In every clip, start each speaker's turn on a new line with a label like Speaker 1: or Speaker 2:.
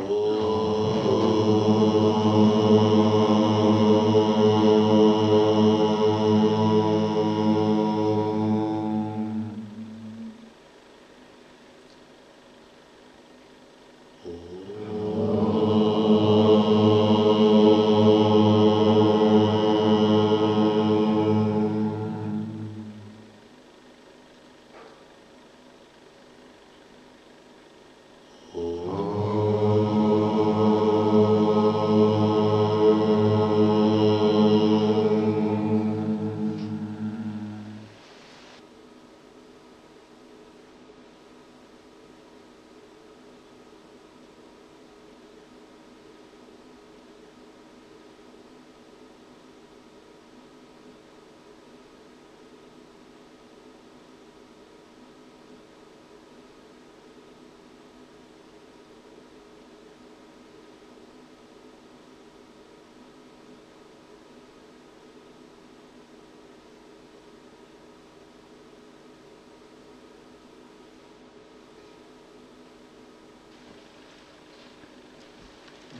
Speaker 1: Oh.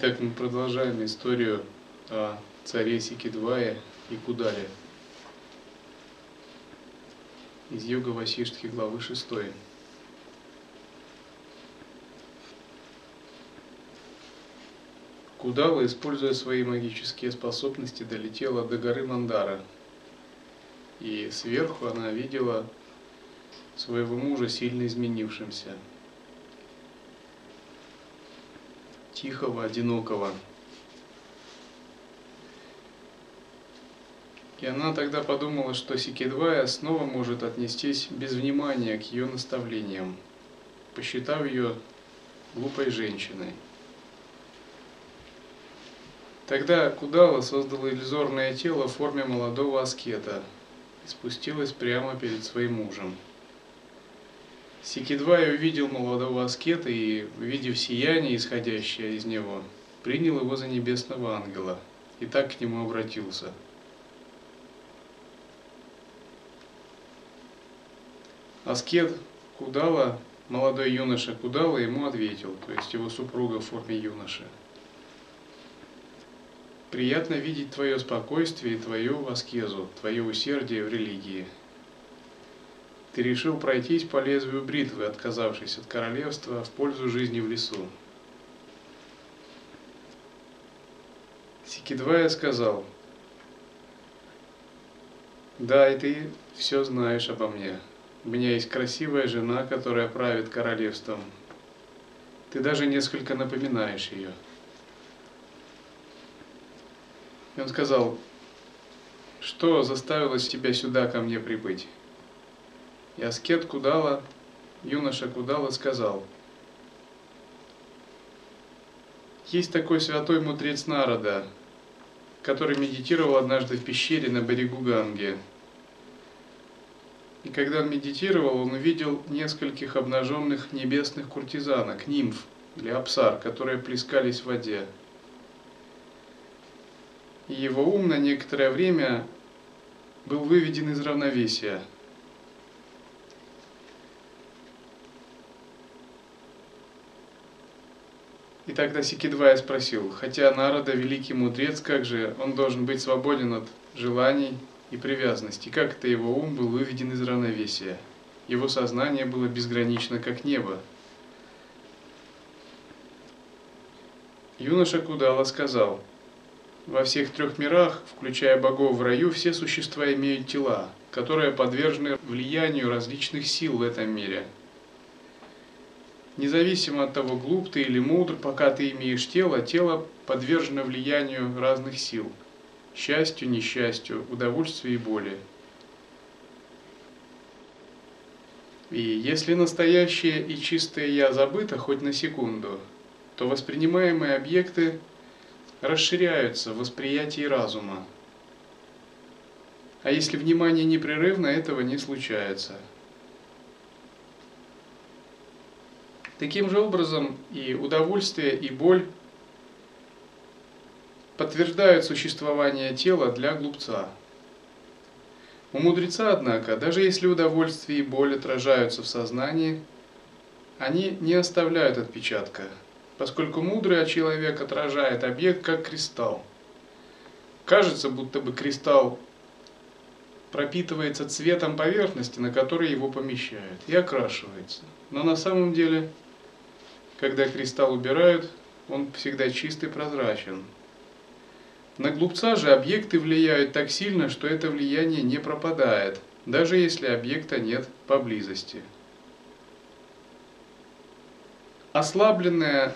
Speaker 1: Итак, мы продолжаем историю о царе Сикидвае и Кудале. Из Йога Васиштхи, главы 6. Кудала, используя свои магические способности, долетела до горы Мандара. И сверху она видела своего мужа сильно изменившимся – тихого, одинокого. И она тогда подумала, что Сикедвая снова может отнестись без внимания к ее наставлениям, посчитав ее глупой женщиной. Тогда Кудала создала иллюзорное тело в форме молодого аскета и спустилась прямо перед своим мужем – Сикидвай увидел молодого аскета и, увидев сияние, исходящее из него, принял его за небесного ангела и так к нему обратился. Аскет Кудала, молодой юноша Кудала, ему ответил, то есть его супруга в форме юноши. Приятно видеть твое спокойствие и твою аскезу, твое усердие в религии – ты решил пройтись по лезвию бритвы, отказавшись от королевства в пользу жизни в лесу. Сикидвая сказал, «Да, и ты все знаешь обо мне. У меня есть красивая жена, которая правит королевством. Ты даже несколько напоминаешь ее». И он сказал, «Что заставило тебя сюда ко мне прибыть?» И аскет Кудала, юноша Кудала сказал, есть такой святой мудрец народа, который медитировал однажды в пещере на берегу Ганги. И когда он медитировал, он увидел нескольких обнаженных небесных куртизанок, нимф или апсар, которые плескались в воде. И его ум на некоторое время был выведен из равновесия – И тогда Сикидвая спросил, хотя Нарада великий мудрец, как же он должен быть свободен от желаний и привязанности? Как это его ум был выведен из равновесия? Его сознание было безгранично, как небо. Юноша Кудала сказал, во всех трех мирах, включая богов в раю, все существа имеют тела, которые подвержены влиянию различных сил в этом мире – Независимо от того, глуп ты или мудр, пока ты имеешь тело, тело подвержено влиянию разных сил. Счастью, несчастью, удовольствию и боли. И если настоящее и чистое «я» забыто хоть на секунду, то воспринимаемые объекты расширяются в восприятии разума. А если внимание непрерывно, этого не случается – Таким же образом и удовольствие, и боль подтверждают существование тела для глупца. У мудреца, однако, даже если удовольствие и боль отражаются в сознании, они не оставляют отпечатка. поскольку мудрый человек отражает объект как кристалл. Кажется, будто бы кристалл пропитывается цветом поверхности, на которой его помещают, и окрашивается. Но на самом деле, когда кристалл убирают, он всегда чистый, прозрачен. На глупца же объекты влияют так сильно, что это влияние не пропадает, даже если объекта нет поблизости. Ослабленная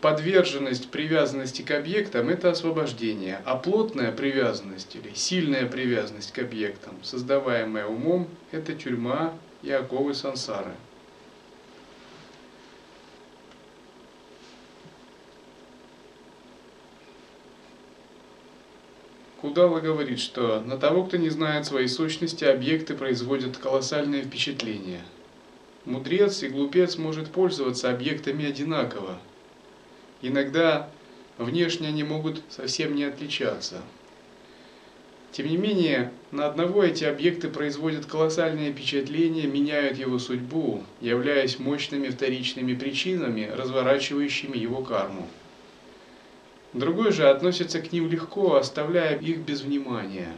Speaker 1: подверженность привязанности к объектам – это освобождение, а плотная привязанность или сильная привязанность к объектам, создаваемая умом – это тюрьма и оковы сансары. Кудала говорит, что на того, кто не знает своей сущности, объекты производят колоссальное впечатление. Мудрец и глупец может пользоваться объектами одинаково. Иногда внешне они могут совсем не отличаться. Тем не менее, на одного эти объекты производят колоссальное впечатление, меняют его судьбу, являясь мощными вторичными причинами, разворачивающими его карму. Другой же относится к ним легко, оставляя их без внимания.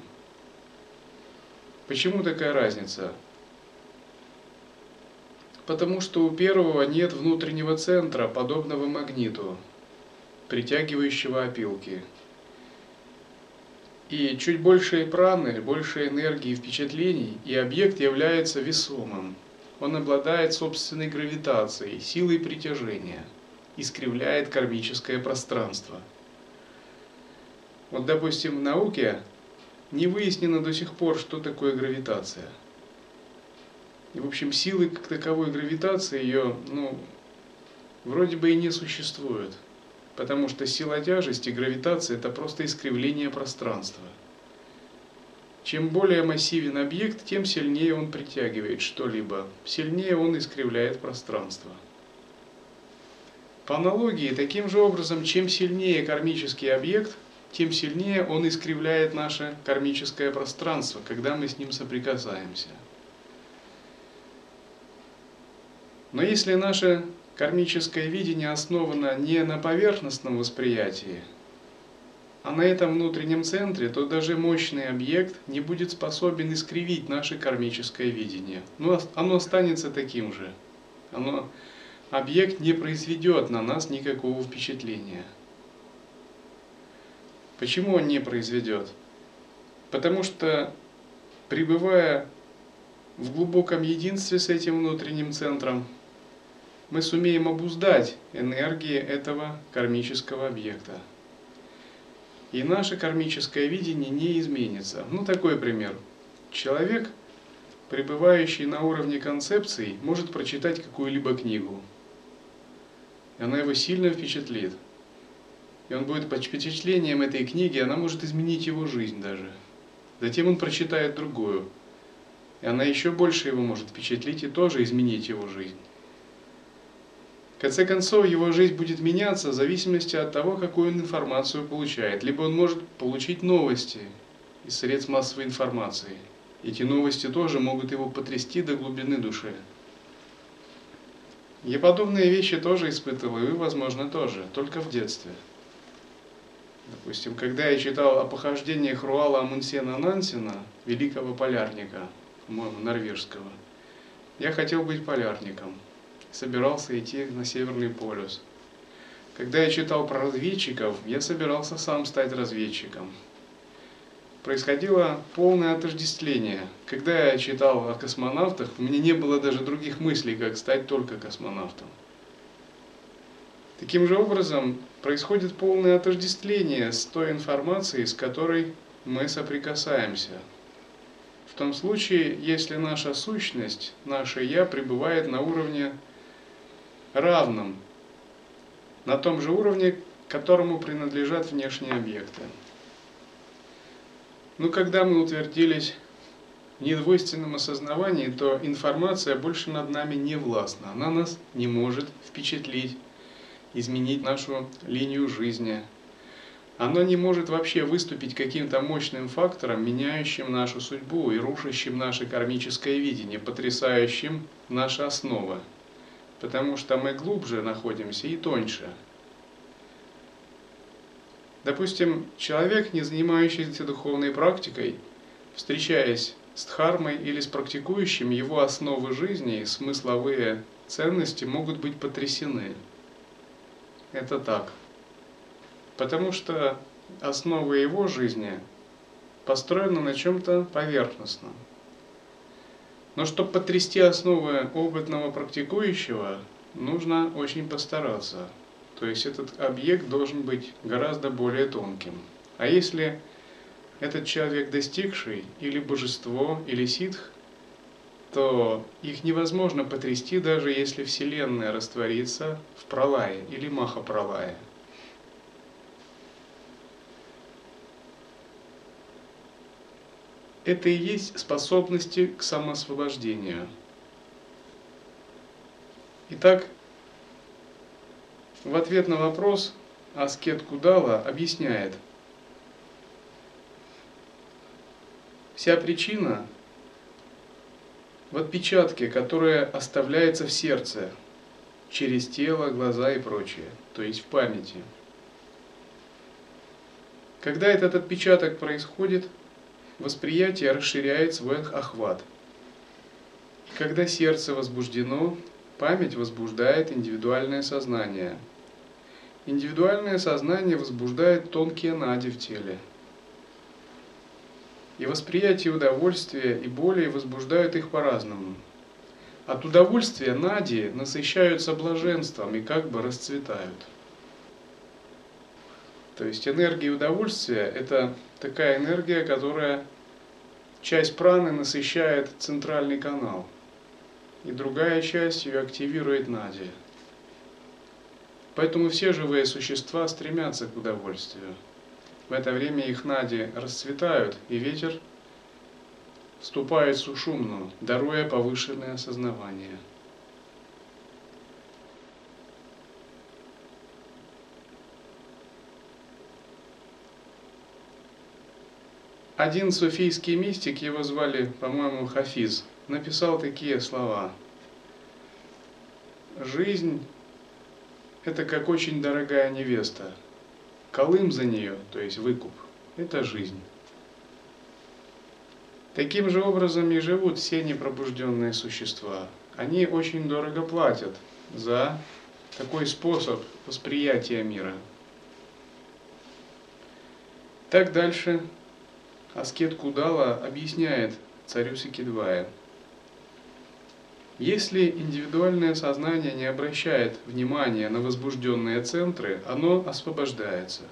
Speaker 1: Почему такая разница? Потому что у первого нет внутреннего центра, подобного магниту, притягивающего опилки. И чуть больше праны, больше энергии и впечатлений, и объект является весомым. Он обладает собственной гравитацией, силой притяжения, искривляет кармическое пространство – вот, допустим, в науке не выяснено до сих пор, что такое гравитация. И, в общем, силы как таковой гравитации ее, ну, вроде бы и не существует. Потому что сила тяжести, гравитация – это просто искривление пространства. Чем более массивен объект, тем сильнее он притягивает что-либо, сильнее он искривляет пространство. По аналогии, таким же образом, чем сильнее кармический объект – тем сильнее он искривляет наше кармическое пространство, когда мы с ним соприкасаемся. Но если наше кармическое видение основано не на поверхностном восприятии, а на этом внутреннем центре, то даже мощный объект не будет способен искривить наше кармическое видение. Но оно останется таким же. Оно, объект не произведет на нас никакого впечатления. Почему он не произведет? Потому что, пребывая в глубоком единстве с этим внутренним центром, мы сумеем обуздать энергии этого кармического объекта. И наше кармическое видение не изменится. Ну, такой пример. Человек, пребывающий на уровне концепций, может прочитать какую-либо книгу. И она его сильно впечатлит и он будет под впечатлением этой книги, она может изменить его жизнь даже. Затем он прочитает другую, и она еще больше его может впечатлить и тоже изменить его жизнь. В конце концов, его жизнь будет меняться в зависимости от того, какую он информацию получает. Либо он может получить новости из средств массовой информации. Эти новости тоже могут его потрясти до глубины души. Я подобные вещи тоже испытывал, и вы, возможно, тоже, только в детстве. Допустим, когда я читал о похождениях Руала Амундсена Нансена, великого полярника, по-моему, норвежского, я хотел быть полярником. Собирался идти на Северный полюс. Когда я читал про разведчиков, я собирался сам стать разведчиком. Происходило полное отождествление. Когда я читал о космонавтах, у меня не было даже других мыслей, как стать только космонавтом. Таким же образом, происходит полное отождествление с той информацией, с которой мы соприкасаемся. В том случае, если наша сущность, наше «я» пребывает на уровне равном, на том же уровне, которому принадлежат внешние объекты. Но когда мы утвердились в недвойственном осознавании, то информация больше над нами не властна, она нас не может впечатлить, изменить нашу линию жизни. Оно не может вообще выступить каким-то мощным фактором, меняющим нашу судьбу и рушащим наше кармическое видение, потрясающим наши основы. потому что мы глубже находимся и тоньше. Допустим, человек, не занимающийся духовной практикой, встречаясь с дхармой или с практикующим, его основы жизни и смысловые ценности могут быть потрясены. Это так. Потому что основы его жизни построены на чем-то поверхностном. Но чтобы потрясти основы опытного практикующего, нужно очень постараться. То есть этот объект должен быть гораздо более тонким. А если этот человек достигший или божество, или ситх, то их невозможно потрясти, даже если Вселенная растворится в пралае или махапралае. Это и есть способности к самоосвобождению. Итак, в ответ на вопрос Аскет Кудала объясняет, вся причина в отпечатке, которая оставляется в сердце через тело, глаза и прочее, то есть в памяти. Когда этот отпечаток происходит – восприятие расширяет свой охват. Когда сердце возбуждено, память возбуждает индивидуальное сознание. Индивидуальное сознание возбуждает тонкие нади в теле. И восприятие удовольствия и боли возбуждают их по-разному. От удовольствия нади насыщаются блаженством и как бы расцветают. То есть энергия удовольствия – это такая энергия, которая часть праны насыщает центральный канал, и другая часть ее активирует нади. Поэтому все живые существа стремятся к удовольствию. В это время их нади расцветают, и ветер вступает в сушумну, даруя повышенное осознавание – Один суфийский мистик, его звали, по-моему, Хафиз, написал такие слова. Жизнь – это как очень дорогая невеста. Колым за нее, то есть выкуп, это жизнь. Таким же образом и живут все непробужденные существа. Они очень дорого платят за такой способ восприятия мира. Так дальше Аскет Кудала объясняет царю Сикидвая. Если индивидуальное сознание не обращает внимания на возбужденные центры, оно освобождается.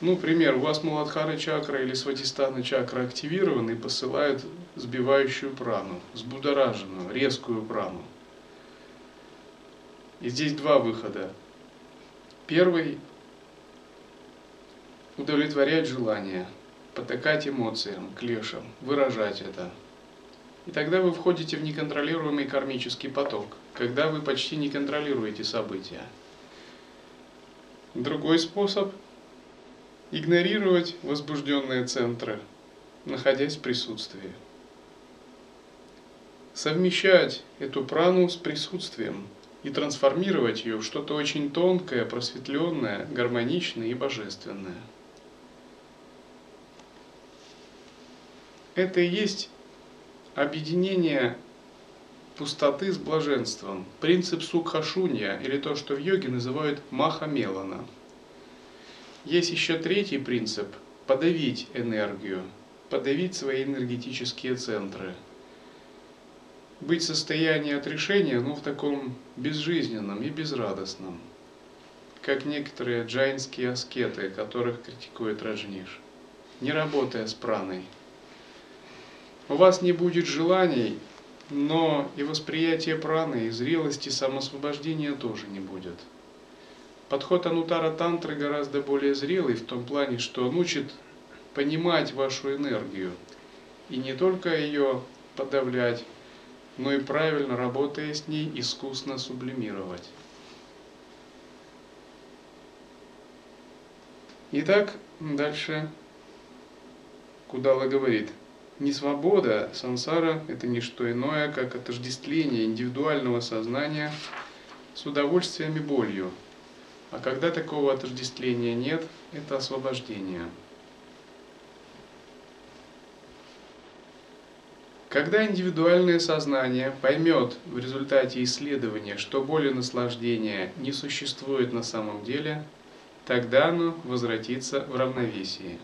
Speaker 1: Ну, пример, у вас Муладхара чакра или Сватистана чакра активированы и посылают сбивающую прану, взбудораженную, резкую прану. И здесь два выхода. Первый удовлетворять желания, потакать эмоциям, клешам, выражать это. И тогда вы входите в неконтролируемый кармический поток, когда вы почти не контролируете события. Другой способ – игнорировать возбужденные центры, находясь в присутствии. Совмещать эту прану с присутствием и трансформировать ее в что-то очень тонкое, просветленное, гармоничное и божественное – это и есть объединение пустоты с блаженством, принцип сукхашунья, или то, что в йоге называют махамелана. Есть еще третий принцип – подавить энергию, подавить свои энергетические центры. Быть в состоянии отрешения, но в таком безжизненном и безрадостном, как некоторые джайнские аскеты, которых критикует Раджниш, не работая с праной – у вас не будет желаний, но и восприятия праны, и зрелости, самосвобождения тоже не будет. Подход Анутара Тантры гораздо более зрелый в том плане, что он учит понимать вашу энергию и не только ее подавлять, но и правильно работая с ней искусно сублимировать. Итак, дальше Кудала говорит – Не свобода, сансара – это не что иное, как отождествление индивидуального сознания с удовольствием и болью. А когда такого отождествления нет, это освобождение. Когда индивидуальное сознание поймет в результате исследования, что боль и наслаждение не существует на самом деле, тогда оно возвратится в равновесие.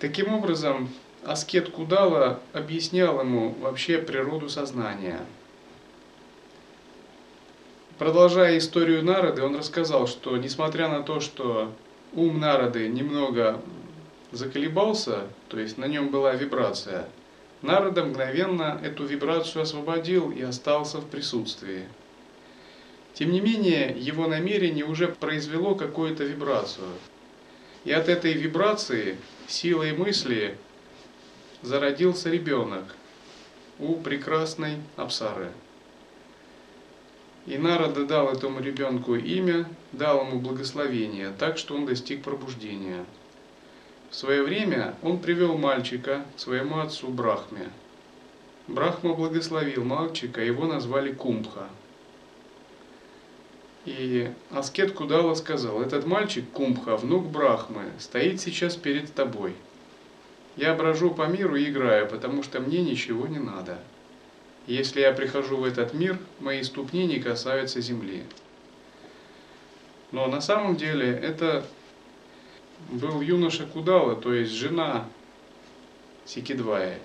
Speaker 1: Таким образом, аскет Кудала объяснял ему вообще природу сознания. Продолжая историю Народы, он рассказал, что несмотря на то, что ум Народы немного заколебался, то есть на нем была вибрация, Народа мгновенно эту вибрацию освободил и остался в присутствии. Тем не менее, его намерение уже произвело какую-то вибрацию. И от этой вибрации, силой мысли, зародился ребенок у прекрасной Апсары. И Нарада дал этому ребенку имя, дал ему благословение, так что он достиг пробуждения. В свое время он привел мальчика к своему отцу Брахме. Брахма благословил мальчика, его назвали Кумбха. И Аскет Кудала сказал, этот мальчик Кумбха, внук Брахмы, стоит сейчас перед тобой. Я брожу по миру и играю, потому что мне ничего не надо. Если я прихожу в этот мир, мои ступни не касаются земли. Но на самом деле это был юноша Кудала, то есть жена Сикидвая.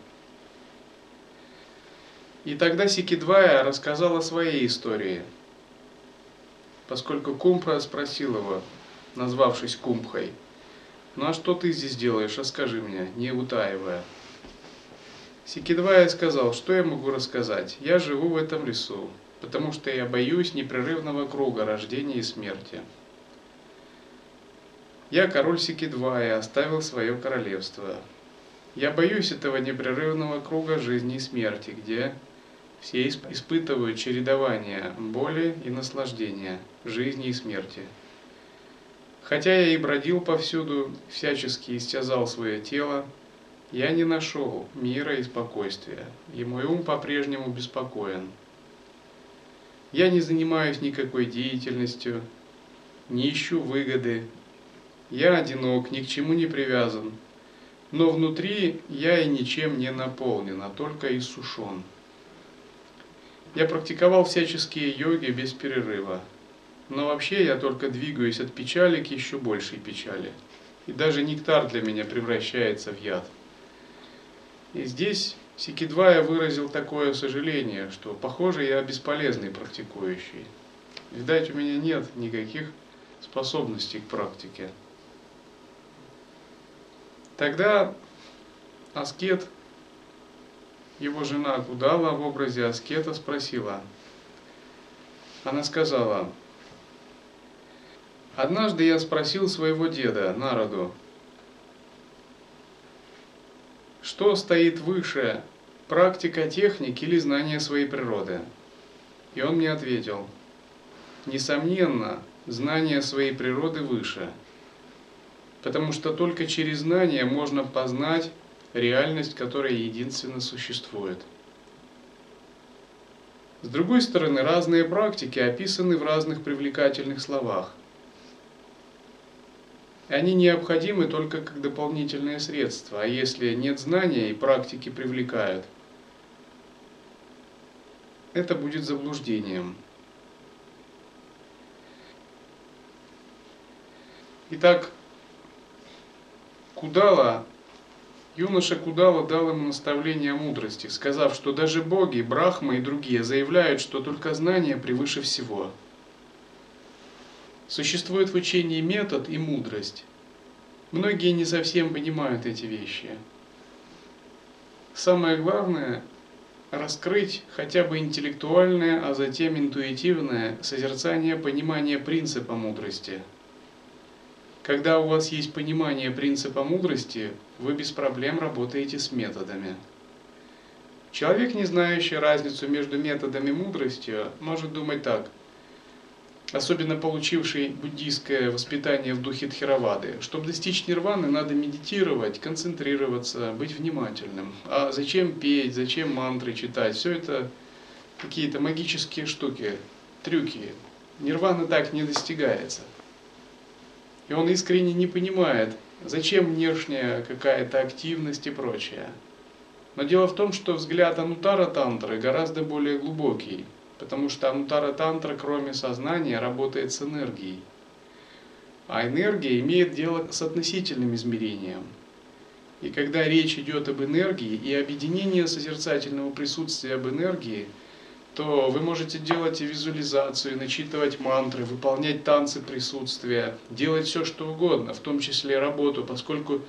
Speaker 1: И тогда Сикидвая рассказала своей истории, поскольку Кумпха спросил его, назвавшись Кумпхой, «Ну а что ты здесь делаешь, расскажи мне, не утаивая». Сикидвая сказал, что я могу рассказать, я живу в этом лесу, потому что я боюсь непрерывного круга рождения и смерти. Я король Сикидвая, оставил свое королевство. Я боюсь этого непрерывного круга жизни и смерти, где все испытывают чередование боли и наслаждения, жизни и смерти. Хотя я и бродил повсюду, всячески истязал свое тело, я не нашел мира и спокойствия, и мой ум по-прежнему беспокоен. Я не занимаюсь никакой деятельностью, не ищу выгоды, я одинок, ни к чему не привязан, но внутри я и ничем не наполнен, а только иссушен. Я практиковал всяческие йоги без перерыва, но вообще я только двигаюсь от печали к еще большей печали. И даже нектар для меня превращается в яд. И здесь Сикидвая выразил такое сожаление, что, похоже, я бесполезный практикующий. Видать, у меня нет никаких способностей к практике. Тогда аскет, его жена Кудала в образе аскета спросила. Она сказала, «Однажды я спросил своего деда, Народу, что стоит выше, практика техник или знание своей природы?» И он мне ответил, «Несомненно, знание своей природы выше» потому что только через знание можно познать реальность, которая единственно существует. С другой стороны, разные практики описаны в разных привлекательных словах. Они необходимы только как дополнительные средства, а если нет знания и практики привлекают, это будет заблуждением. Итак, Кудала, юноша Кудала дал ему наставление о мудрости, сказав, что даже боги, Брахма и другие заявляют, что только знание превыше всего. Существует в учении метод и мудрость. Многие не совсем понимают эти вещи. Самое главное – раскрыть хотя бы интеллектуальное, а затем интуитивное созерцание понимания принципа мудрости – когда у вас есть понимание принципа мудрости, вы без проблем работаете с методами. Человек, не знающий разницу между методами мудрости, может думать так. особенно получивший буддийское воспитание в духе Тхеравады. Чтобы достичь нирваны, надо медитировать, концентрироваться, быть внимательным. А зачем петь, зачем мантры читать? Все это какие-то магические штуки, трюки. Нирвана так не достигается. И он искренне не понимает, зачем внешняя какая-то активность и прочее. Но дело в том, что взгляд Анутара Тантры гораздо более глубокий, потому что Анутара Тантра, кроме сознания, работает с энергией. А энергия имеет дело с относительным измерением. И когда речь идет об энергии и объединении созерцательного присутствия об энергии – то вы можете делать и визуализацию, начитывать мантры, выполнять танцы присутствия, делать все, что угодно, в том числе работу, поскольку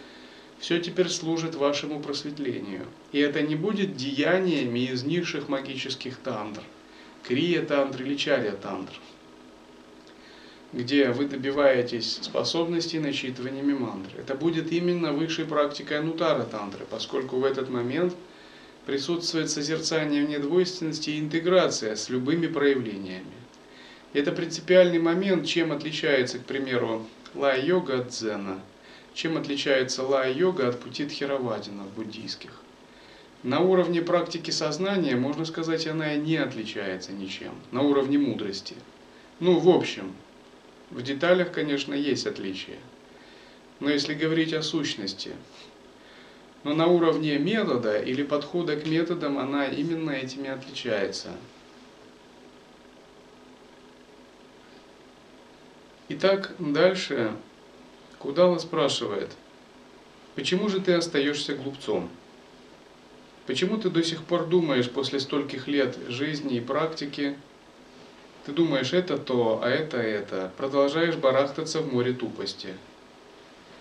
Speaker 1: все теперь служит вашему просветлению. И это не будет деяниями из низших магических тантр, крия тантр или чария тантр, где вы добиваетесь способностей начитываниями мантры. Это будет именно высшей практикой анутара тантры, поскольку в этот момент – присутствует созерцание недвойственности и интеграция с любыми проявлениями. Это принципиальный момент, чем отличается, к примеру, лай-йога от дзена, чем отличается лай-йога от пути тхеравадинов буддийских. На уровне практики сознания, можно сказать, она и не отличается ничем, на уровне мудрости. Ну, в общем, в деталях, конечно, есть отличия. Но если говорить о сущности, но на уровне метода или подхода к методам она именно этими отличается. Итак, дальше Кудала спрашивает, почему же ты остаешься глупцом? Почему ты до сих пор думаешь после стольких лет жизни и практики, ты думаешь это то, а это это, продолжаешь барахтаться в море тупости?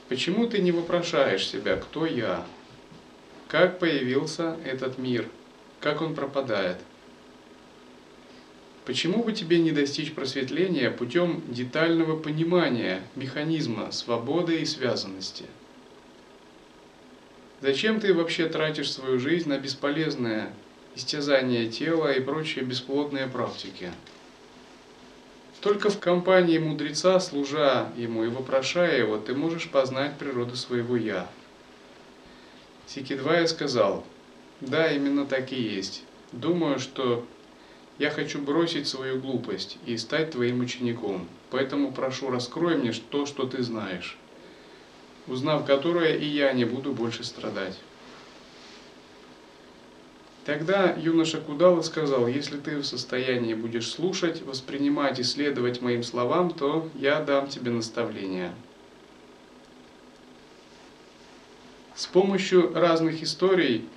Speaker 1: Почему ты не вопрошаешь себя, кто я, как появился этот мир? Как он пропадает? Почему бы тебе не достичь просветления путем детального понимания механизма свободы и связанности? Зачем ты вообще тратишь свою жизнь на бесполезное истязание тела и прочие бесплодные практики? Только в компании мудреца, служа ему и вопрошая его, ты можешь познать природу своего «я». Сикидвая сказал, да, именно так и есть. Думаю, что я хочу бросить свою глупость и стать твоим учеником. Поэтому прошу, раскрой мне то, что ты знаешь, узнав которое и я не буду больше страдать. Тогда юноша Кудала сказал, если ты в состоянии будешь слушать, воспринимать и следовать моим словам, то я дам тебе наставления. С помощью разных историй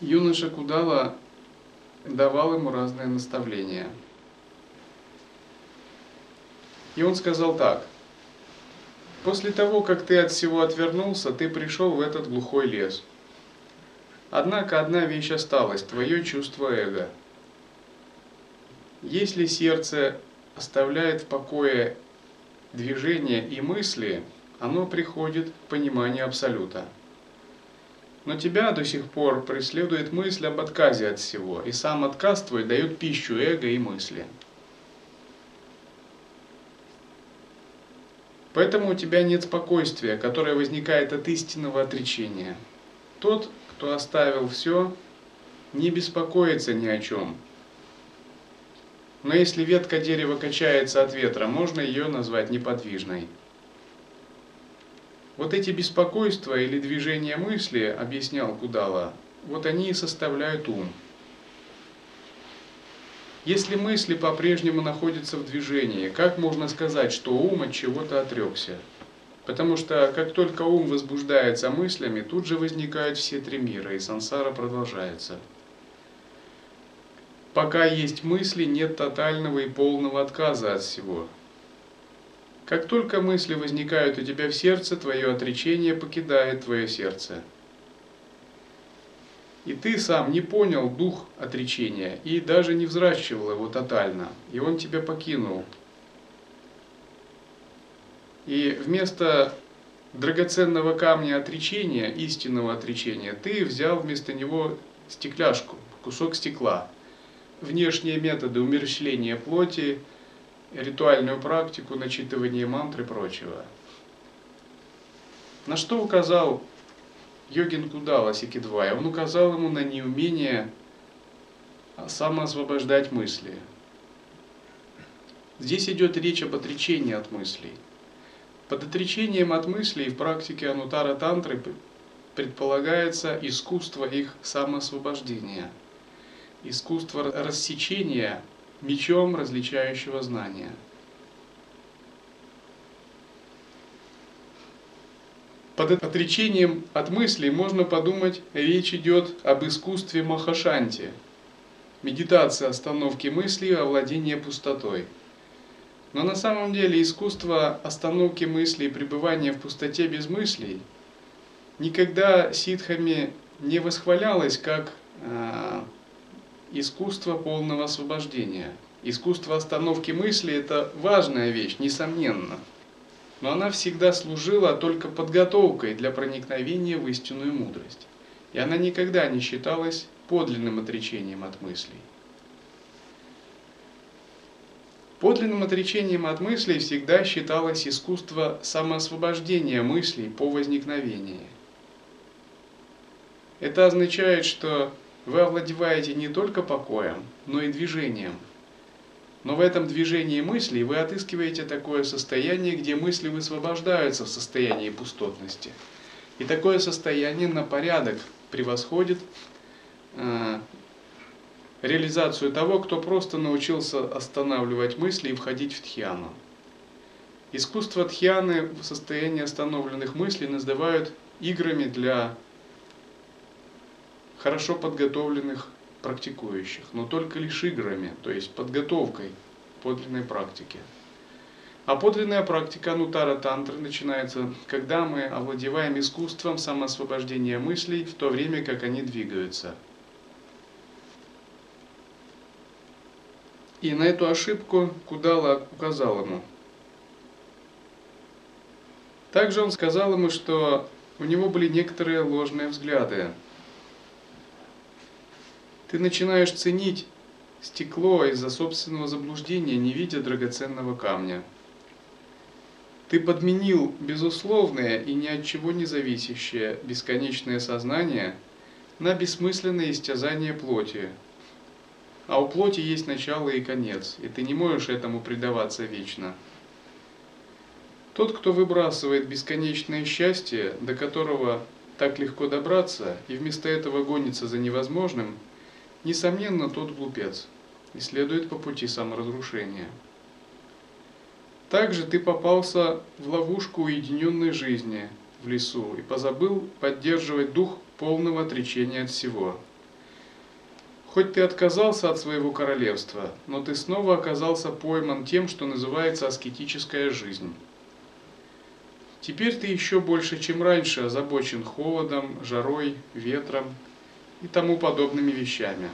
Speaker 1: юноша Кудала давал ему разные наставления. И он сказал так. После того, как ты от всего отвернулся, ты пришел в этот глухой лес. Однако одна вещь осталась – твое чувство эго. Если сердце оставляет в покое движения и мысли – оно приходит к пониманию Абсолюта. Но тебя до сих пор преследует мысль об отказе от всего, и сам отказ твой дает пищу эго и мысли. Поэтому у тебя нет спокойствия, которое возникает от истинного отречения. Тот, кто оставил все, не беспокоится ни о чем. Но если ветка дерева качается от ветра, можно ее назвать неподвижной. Вот эти беспокойства или движения мысли, объяснял Кудала, вот они и составляют ум. Если мысли по-прежнему находятся в движении, как можно сказать, что ум от чего-то отрекся? Потому что как только ум возбуждается мыслями, тут же возникают все три мира, и сансара продолжается. Пока есть мысли, нет тотального и полного отказа от всего. Как только мысли возникают у тебя в сердце, твое отречение покидает твое сердце. И ты сам не понял дух отречения и даже не взращивал его тотально, и он тебя покинул. И вместо драгоценного камня отречения, истинного отречения, ты взял вместо него стекляшку, кусок стекла. Внешние методы умерщвления плоти – ритуальную практику, начитывание мантры и прочего. На что указал йогин Кудала Сикидвая? Он указал ему на неумение самоосвобождать мысли. Здесь идет речь об отречении от мыслей. Под отречением от мыслей в практике Анутара Тантры предполагается искусство их самоосвобождения, искусство рассечения мечом различающего знания. Под отречением от мыслей можно подумать, речь идет об искусстве Махашанти, медитация остановки мыслей и овладения пустотой. Но на самом деле искусство остановки мыслей и пребывания в пустоте без мыслей – никогда ситхами не восхвалялось как э, искусство полного освобождения. Искусство остановки мысли – это важная вещь, несомненно. Но она всегда служила только подготовкой для проникновения в истинную мудрость. И она никогда не считалась подлинным отречением от мыслей. Подлинным отречением от мыслей всегда считалось искусство самоосвобождения мыслей по возникновении. Это означает, что вы овладеваете не только покоем, но и движением. Но в этом движении мыслей вы отыскиваете такое состояние, где мысли высвобождаются в состоянии пустотности. И такое состояние на порядок превосходит э, реализацию того, кто просто научился останавливать мысли и входить в тхьяну. Искусство тхьяны в состоянии остановленных мыслей называют играми для хорошо подготовленных практикующих, но только лишь играми, то есть подготовкой подлинной практики. А подлинная практика Анутара Тантры начинается, когда мы овладеваем искусством самоосвобождения мыслей в то время, как они двигаются. И на эту ошибку Кудала указал ему. Также он сказал ему, что у него были некоторые ложные взгляды ты начинаешь ценить стекло из-за собственного заблуждения, не видя драгоценного камня. Ты подменил безусловное и ни от чего не зависящее бесконечное сознание на бессмысленное истязание плоти. А у плоти есть начало и конец, и ты не можешь этому предаваться вечно. Тот, кто выбрасывает бесконечное счастье, до которого так легко добраться, и вместо этого гонится за невозможным – Несомненно, тот глупец и следует по пути саморазрушения. Также ты попался в ловушку уединенной жизни в лесу и позабыл поддерживать дух полного отречения от всего. Хоть ты отказался от своего королевства, но ты снова оказался пойман тем, что называется аскетическая жизнь. Теперь ты еще больше, чем раньше, озабочен холодом, жарой, ветром и тому подобными вещами.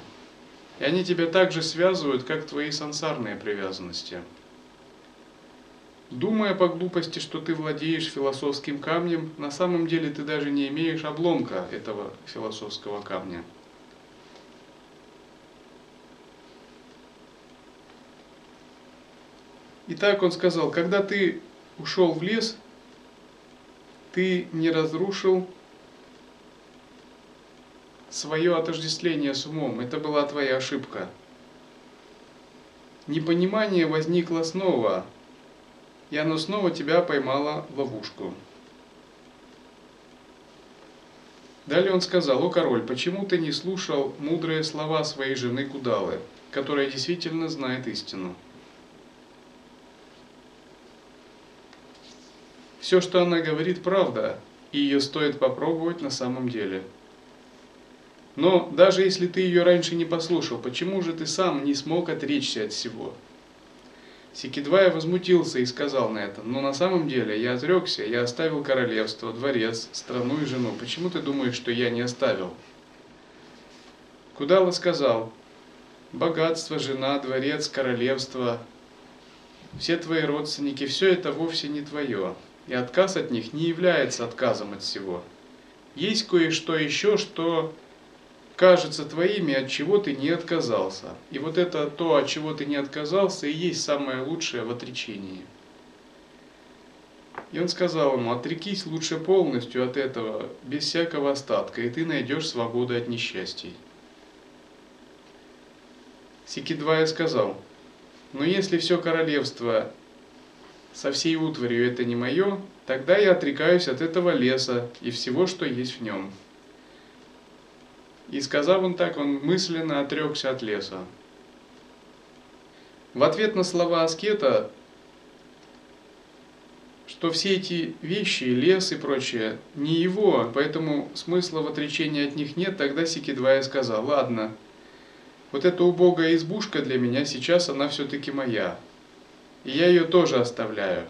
Speaker 1: И они тебя также связывают, как твои сансарные привязанности. Думая по глупости, что ты владеешь философским камнем, на самом деле ты даже не имеешь обломка этого философского камня. Итак, он сказал, когда ты ушел в лес, ты не разрушил свое отождествление с умом. Это была твоя ошибка. Непонимание возникло снова, и оно снова тебя поймало в ловушку. Далее он сказал, «О король, почему ты не слушал мудрые слова своей жены Кудалы, которая действительно знает истину?» Все, что она говорит, правда, и ее стоит попробовать на самом деле – но даже если ты ее раньше не послушал, почему же ты сам не смог отречься от всего? Сикидвая возмутился и сказал на это, но на самом деле я отрекся, я оставил королевство, дворец, страну и жену. Почему ты думаешь, что я не оставил? Кудала сказал, богатство, жена, дворец, королевство, все твои родственники, все это вовсе не твое. И отказ от них не является отказом от всего. Есть кое-что еще, что кажется твоими, от чего ты не отказался. И вот это то, от чего ты не отказался, и есть самое лучшее в отречении. И он сказал ему, отрекись лучше полностью от этого, без всякого остатка, и ты найдешь свободу от несчастий. Сикидвая сказал, но если все королевство со всей утварью это не мое, тогда я отрекаюсь от этого леса и всего, что есть в нем. И сказав он так, он мысленно отрекся от леса. В ответ на слова аскета, что все эти вещи, лес и прочее, не его, поэтому смысла в отречении от них нет, тогда Сикидвая сказал, ладно, вот эта убогая избушка для меня сейчас, она все-таки моя. И я ее тоже оставляю.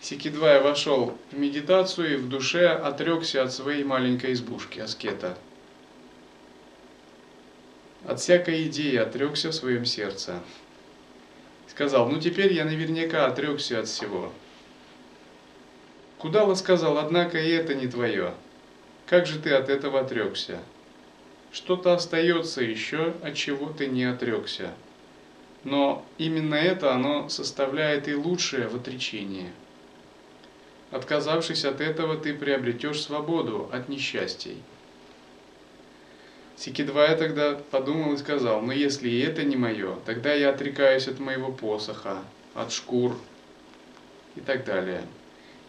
Speaker 1: Сикидвая вошел в медитацию и в душе отрекся от своей маленькой избушки, аскета. От всякой идеи отрекся в своем сердце. Сказал, ну теперь я наверняка отрекся от всего. Кудала сказал, однако и это не твое. Как же ты от этого отрекся? Что-то остается еще, от чего ты не отрекся. Но именно это оно составляет и лучшее в отречении. Отказавшись от этого, ты приобретешь свободу от несчастий. Сикидвая тогда подумал и сказал, но если и это не мое, тогда я отрекаюсь от моего посоха, от шкур и так далее.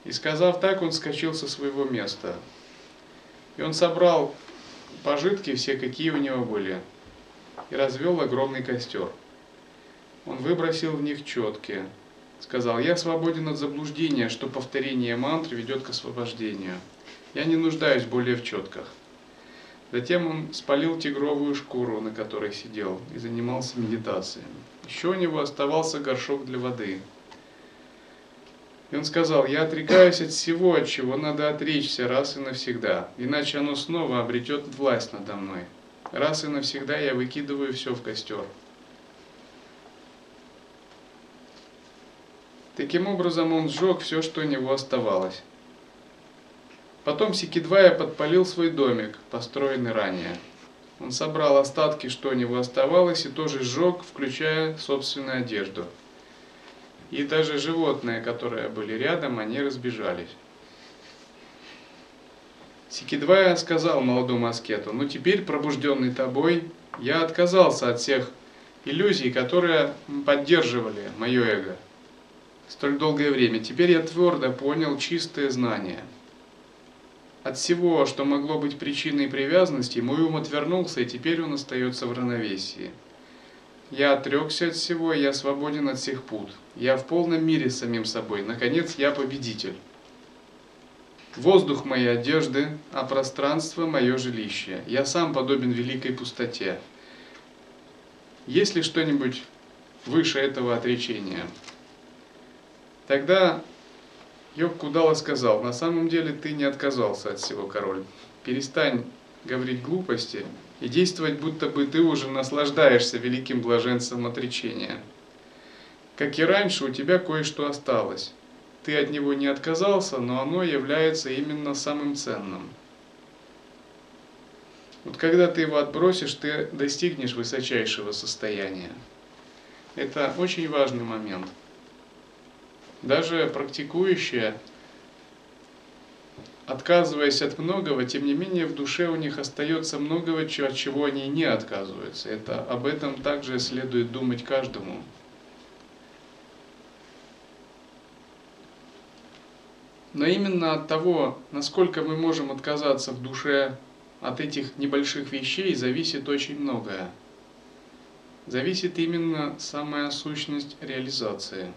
Speaker 1: И сказав так, он скачал со своего места. И он собрал пожитки все, какие у него были, и развел огромный костер. Он выбросил в них четки, сказал, я свободен от заблуждения, что повторение мантры ведет к освобождению. Я не нуждаюсь более в четках. Затем он спалил тигровую шкуру, на которой сидел, и занимался медитацией. Еще у него оставался горшок для воды. И он сказал, я отрекаюсь от всего, от чего надо отречься раз и навсегда, иначе оно снова обретет власть надо мной. Раз и навсегда я выкидываю все в костер. Таким образом он сжег все, что у него оставалось. Потом Сикидвая подпалил свой домик, построенный ранее. Он собрал остатки, что у него оставалось, и тоже сжег, включая собственную одежду. И даже животные, которые были рядом, они разбежались. Сикидвая сказал молодому аскету, ну теперь, пробужденный тобой, я отказался от всех иллюзий, которые поддерживали мое эго столь долгое время. Теперь я твердо понял чистое знание – от всего, что могло быть причиной привязанности, мой ум отвернулся, и теперь он остается в равновесии. Я отрекся от всего, я свободен от всех пут. Я в полном мире с самим собой. Наконец, я победитель. Воздух моей одежды, а пространство мое жилище. Я сам подобен великой пустоте. Есть ли что-нибудь выше этого отречения? Тогда Йог Кудала сказал, на самом деле ты не отказался от всего, король. Перестань говорить глупости и действовать, будто бы ты уже наслаждаешься великим блаженством отречения. Как и раньше, у тебя кое-что осталось. Ты от него не отказался, но оно является именно самым ценным. Вот когда ты его отбросишь, ты достигнешь высочайшего состояния. Это очень важный момент – даже практикующие, отказываясь от многого, тем не менее в душе у них остается многого, от чего они не отказываются. Это об этом также следует думать каждому. Но именно от того, насколько мы можем отказаться в душе от этих небольших вещей, зависит очень многое. Зависит именно самая сущность реализации.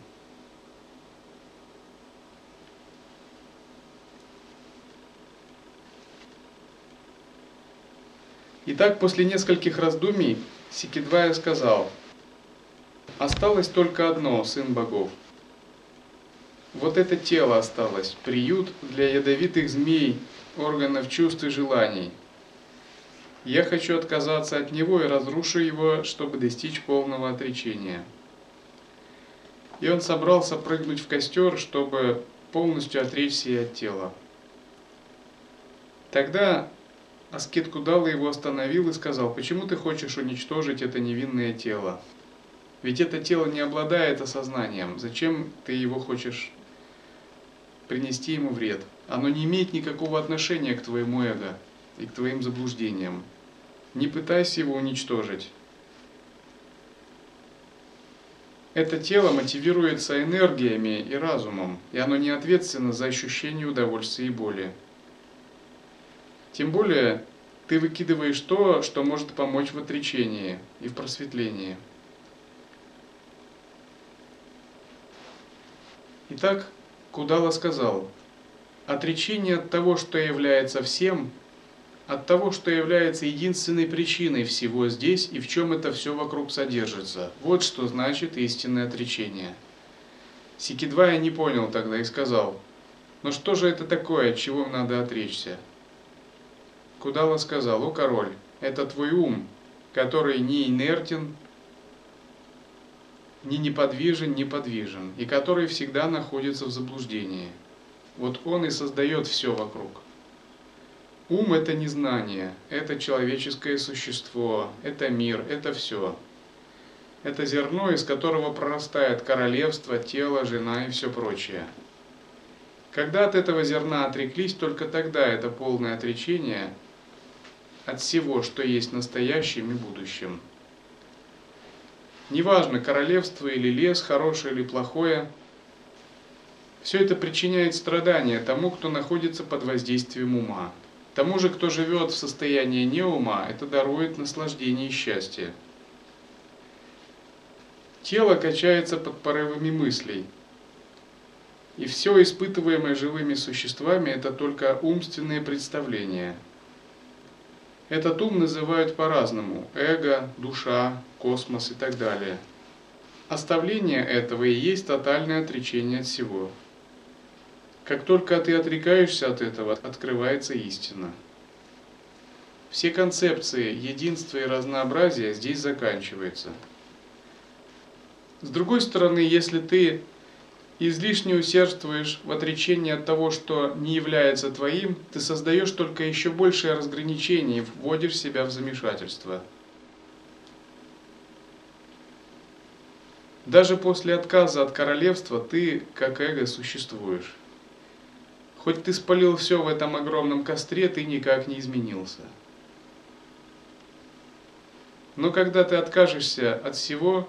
Speaker 1: Итак, после нескольких раздумий Сикидвая сказал, «Осталось только одно, сын богов. Вот это тело осталось, приют для ядовитых змей, органов чувств и желаний. Я хочу отказаться от него и разрушу его, чтобы достичь полного отречения». И он собрался прыгнуть в костер, чтобы полностью отречься от тела. Тогда Аскет Кудала его остановил и сказал, почему ты хочешь уничтожить это невинное тело? Ведь это тело не обладает осознанием. Зачем ты его хочешь принести ему вред? Оно не имеет никакого отношения к твоему эго и к твоим заблуждениям. Не пытайся его уничтожить. Это тело мотивируется энергиями и разумом, и оно не ответственно за ощущение удовольствия и боли. Тем более, ты выкидываешь то, что может помочь в отречении и в просветлении. Итак, Кудала сказал, отречение от того, что является всем, от того, что является единственной причиной всего здесь и в чем это все вокруг содержится. Вот что значит истинное отречение. Сикидвая не понял тогда и сказал, но что же это такое, от чего надо отречься? Кудала сказал, о король, это твой ум, который не инертен, ни неподвижен, ни подвижен, и который всегда находится в заблуждении. Вот он и создает все вокруг. Ум – это не знание, это человеческое существо, это мир, это все. Это зерно, из которого прорастает королевство, тело, жена и все прочее. Когда от этого зерна отреклись, только тогда это полное отречение – от всего, что есть настоящим и будущим. Неважно, королевство или лес, хорошее или плохое, все это причиняет страдания тому, кто находится под воздействием ума. Тому же, кто живет в состоянии неума, это дарует наслаждение и счастье. Тело качается под порывами мыслей. И все испытываемое живыми существами – это только умственные представления – этот ум называют по-разному – эго, душа, космос и так далее. Оставление этого и есть тотальное отречение от всего. Как только ты отрекаешься от этого, открывается истина. Все концепции единства и разнообразия здесь заканчиваются. С другой стороны, если ты излишне усердствуешь в отречении от того, что не является твоим, ты создаешь только еще большее разграничение и вводишь себя в замешательство. Даже после отказа от королевства ты, как эго, существуешь. Хоть ты спалил все в этом огромном костре, ты никак не изменился. Но когда ты откажешься от всего,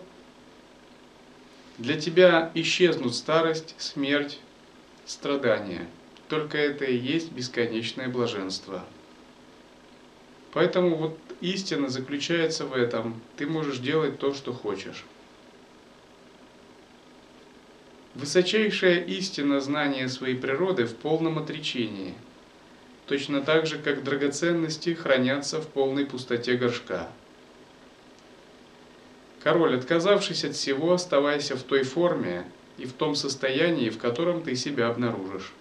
Speaker 1: для тебя исчезнут старость, смерть, страдания. Только это и есть бесконечное блаженство. Поэтому вот истина заключается в этом. Ты можешь делать то, что хочешь. Высочайшая истина знания своей природы в полном отречении, точно так же, как драгоценности хранятся в полной пустоте горшка. Король, отказавшись от всего, оставайся в той форме и в том состоянии, в котором ты себя обнаружишь.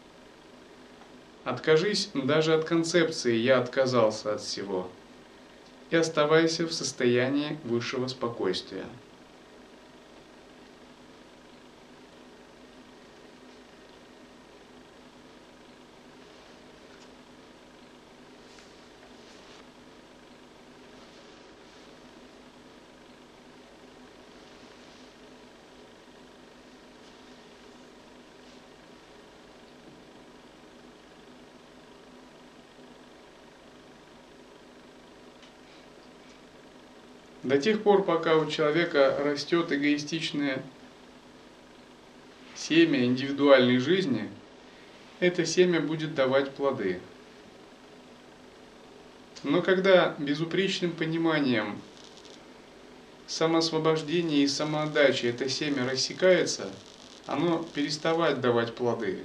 Speaker 1: Откажись даже от концепции «я отказался от всего» и оставайся в состоянии высшего спокойствия. До тех пор, пока у человека растет эгоистичное семя индивидуальной жизни, это семя будет давать плоды. Но когда безупречным пониманием самоосвобождения и самоотдачи это семя рассекается, оно переставает давать плоды.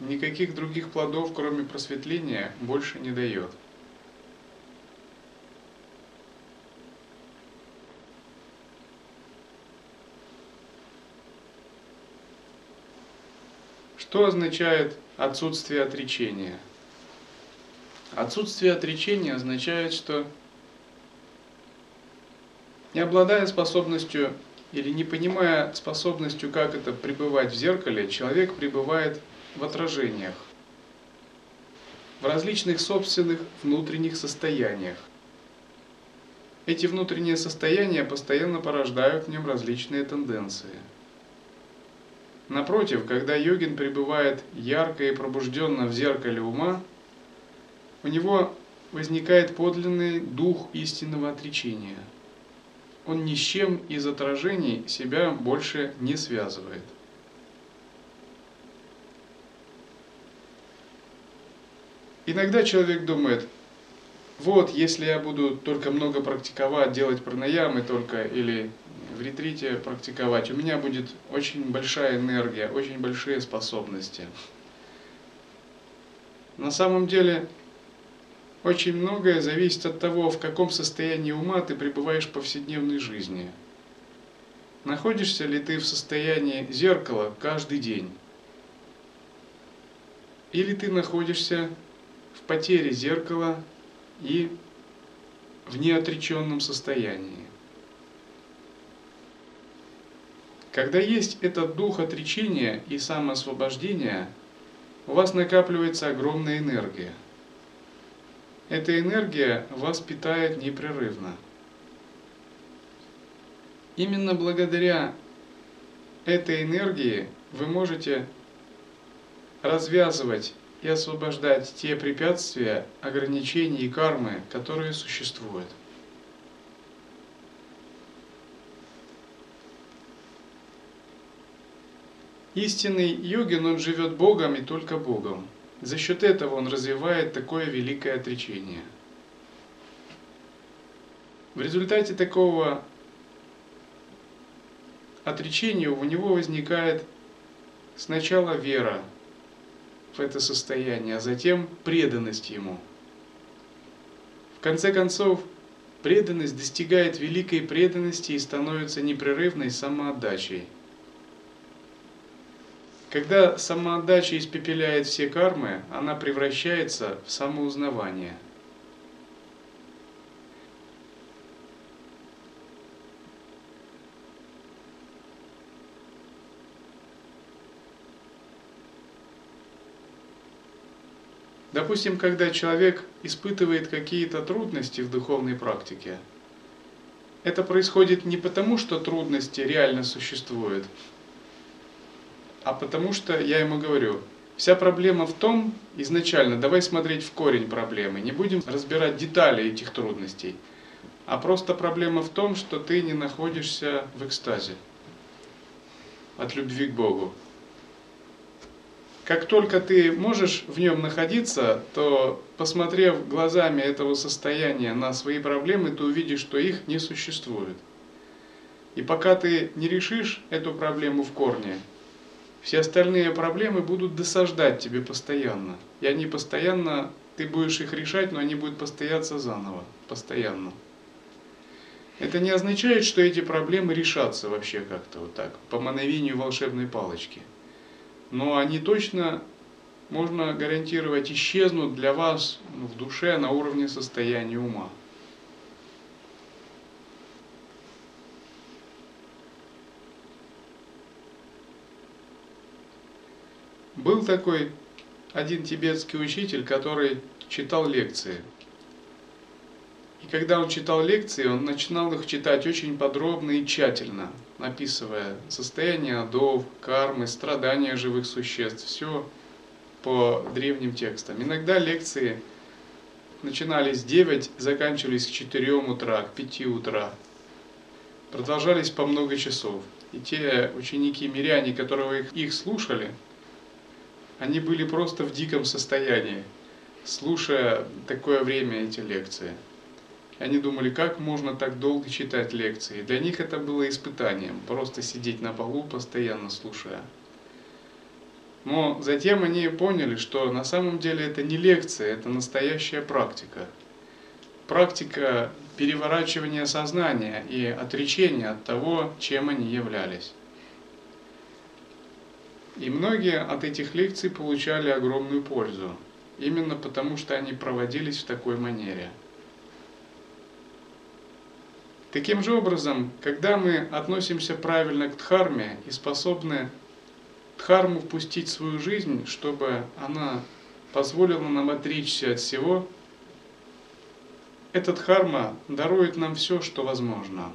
Speaker 1: Никаких других плодов, кроме просветления, больше не дает. Что означает отсутствие отречения? Отсутствие отречения означает, что не обладая способностью или не понимая способностью, как это пребывать в зеркале, человек пребывает в отражениях. в различных собственных внутренних состояниях. Эти внутренние состояния постоянно порождают в нем различные тенденции. Напротив, когда йогин пребывает ярко и пробужденно в зеркале ума, у него возникает подлинный дух истинного отречения. Он ни с чем из отражений себя больше не связывает. Иногда человек думает, вот, если я буду только много практиковать, делать пранаямы только или в ретрите практиковать, у меня будет очень большая энергия, очень большие способности. На самом деле, очень многое зависит от того, в каком состоянии ума ты пребываешь в повседневной жизни. Находишься ли ты в состоянии зеркала каждый день? Или ты находишься в потере зеркала и в неотреченном состоянии. Когда есть этот дух отречения и самоосвобождения, у вас накапливается огромная энергия. Эта энергия вас питает непрерывно. Именно благодаря этой энергии вы можете развязывать и освобождать те препятствия, ограничения и кармы, которые существуют. Истинный йогин, он живет Богом и только Богом. За счет этого он развивает такое великое отречение. В результате такого отречения у него возникает сначала вера, в это состояние, а затем преданность Ему. В конце концов, преданность достигает великой преданности и становится непрерывной самоотдачей. Когда самоотдача испепеляет все кармы, она превращается в самоузнавание – Допустим, когда человек испытывает какие-то трудности в духовной практике, это происходит не потому, что трудности реально существуют, а потому что, я ему говорю, вся проблема в том, изначально, давай смотреть в корень проблемы, не будем разбирать детали этих трудностей, а просто проблема в том, что ты не находишься в экстазе от любви к Богу. Как только ты можешь в нем находиться, то, посмотрев глазами этого состояния на свои проблемы, ты увидишь, что их не существует. И пока ты не решишь эту проблему в корне, все остальные проблемы будут досаждать тебе постоянно. И они постоянно, ты будешь их решать, но они будут постояться заново, постоянно. Это не означает, что эти проблемы решатся вообще как-то вот так, по мановению волшебной палочки – но они точно, можно гарантировать, исчезнут для вас в душе на уровне состояния ума. Был такой один тибетский учитель, который читал лекции – и когда он читал лекции, он начинал их читать очень подробно и тщательно, описывая состояние адов, кармы, страдания живых существ, все по древним текстам. Иногда лекции начинались в 9, заканчивались к 4 утра, к 5 утра. Продолжались по много часов. И те ученики-миряне, которые их, их слушали, они были просто в диком состоянии, слушая такое время эти лекции. Они думали, как можно так долго читать лекции. Для них это было испытанием, просто сидеть на полу, постоянно слушая. Но затем они поняли, что на самом деле это не лекция, это настоящая практика. Практика переворачивания сознания и отречения от того, чем они являлись. И многие от этих лекций получали огромную пользу, именно потому что они проводились в такой манере – Таким же образом, когда мы относимся правильно к дхарме и способны дхарму впустить в свою жизнь, чтобы она позволила нам отречься от всего, этот харма дарует нам все, что возможно.